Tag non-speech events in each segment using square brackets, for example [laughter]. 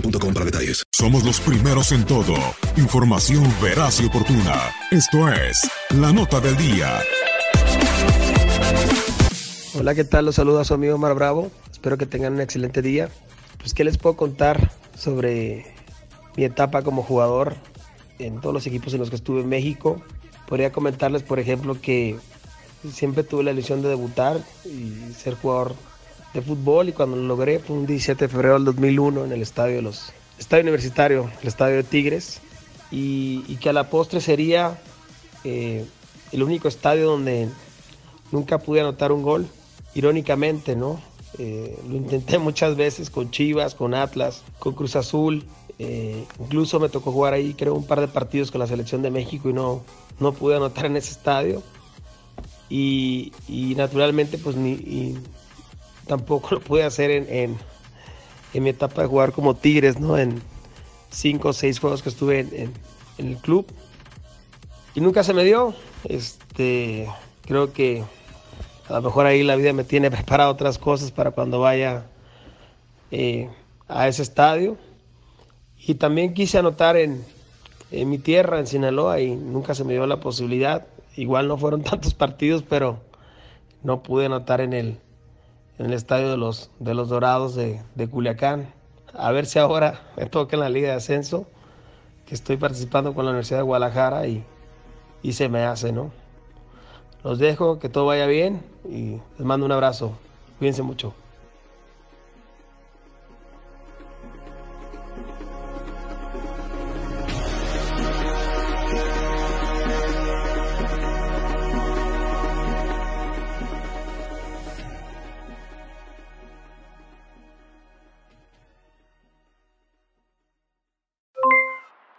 boostmobile.com para detalles. Somos los primeros en todo. Información veraz y oportuna. Esto es La Nota del Día. Hola, ¿qué tal? Los saluda su amigo Omar Bravo. Espero que tengan un excelente día. Pues, ¿qué les puedo contar sobre mi etapa como jugador en todos los equipos en los que estuve en México? Podría comentarles, por ejemplo, que siempre tuve la ilusión de debutar y ser jugador fútbol y cuando lo logré fue un 17 de febrero del 2001 en el estadio de los estadio universitario, el estadio de Tigres y, que a la postre sería eh, el único estadio donde nunca pude anotar un gol, irónicamente, ¿no? Eh, lo intenté [laughs] muchas veces con Chivas, con Atlas, con Cruz Azul. eh, incluso me tocó jugar ahí, creo, un par de partidos con la selección de México y no, no pude anotar en ese estadio. Y, naturalmente, pues ni, tampoco lo pude hacer en, en, en mi etapa de jugar como Tigres, ¿no? En cinco o seis juegos que estuve en, el club. Y nunca se me dio. Este, creo que a lo mejor ahí la vida me tiene [laughs] preparado otras cosas para cuando vaya eh, a ese estadio. Y también quise anotar en, en mi tierra, en Sinaloa, y nunca se me dio la posibilidad. Igual no fueron [laughs] tantos partidos, pero no pude anotar en el, en el estadio de los, de los Dorados de, de Culiacán. A ver si ahora [laughs] me toca en la Liga de Ascenso, que estoy participando con la Universidad de Guadalajara y, y se me hace, ¿no? Los dejo, que todo vaya bien y les mando un abrazo. Cuídense mucho.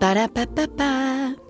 Ba-da-ba-ba-ba.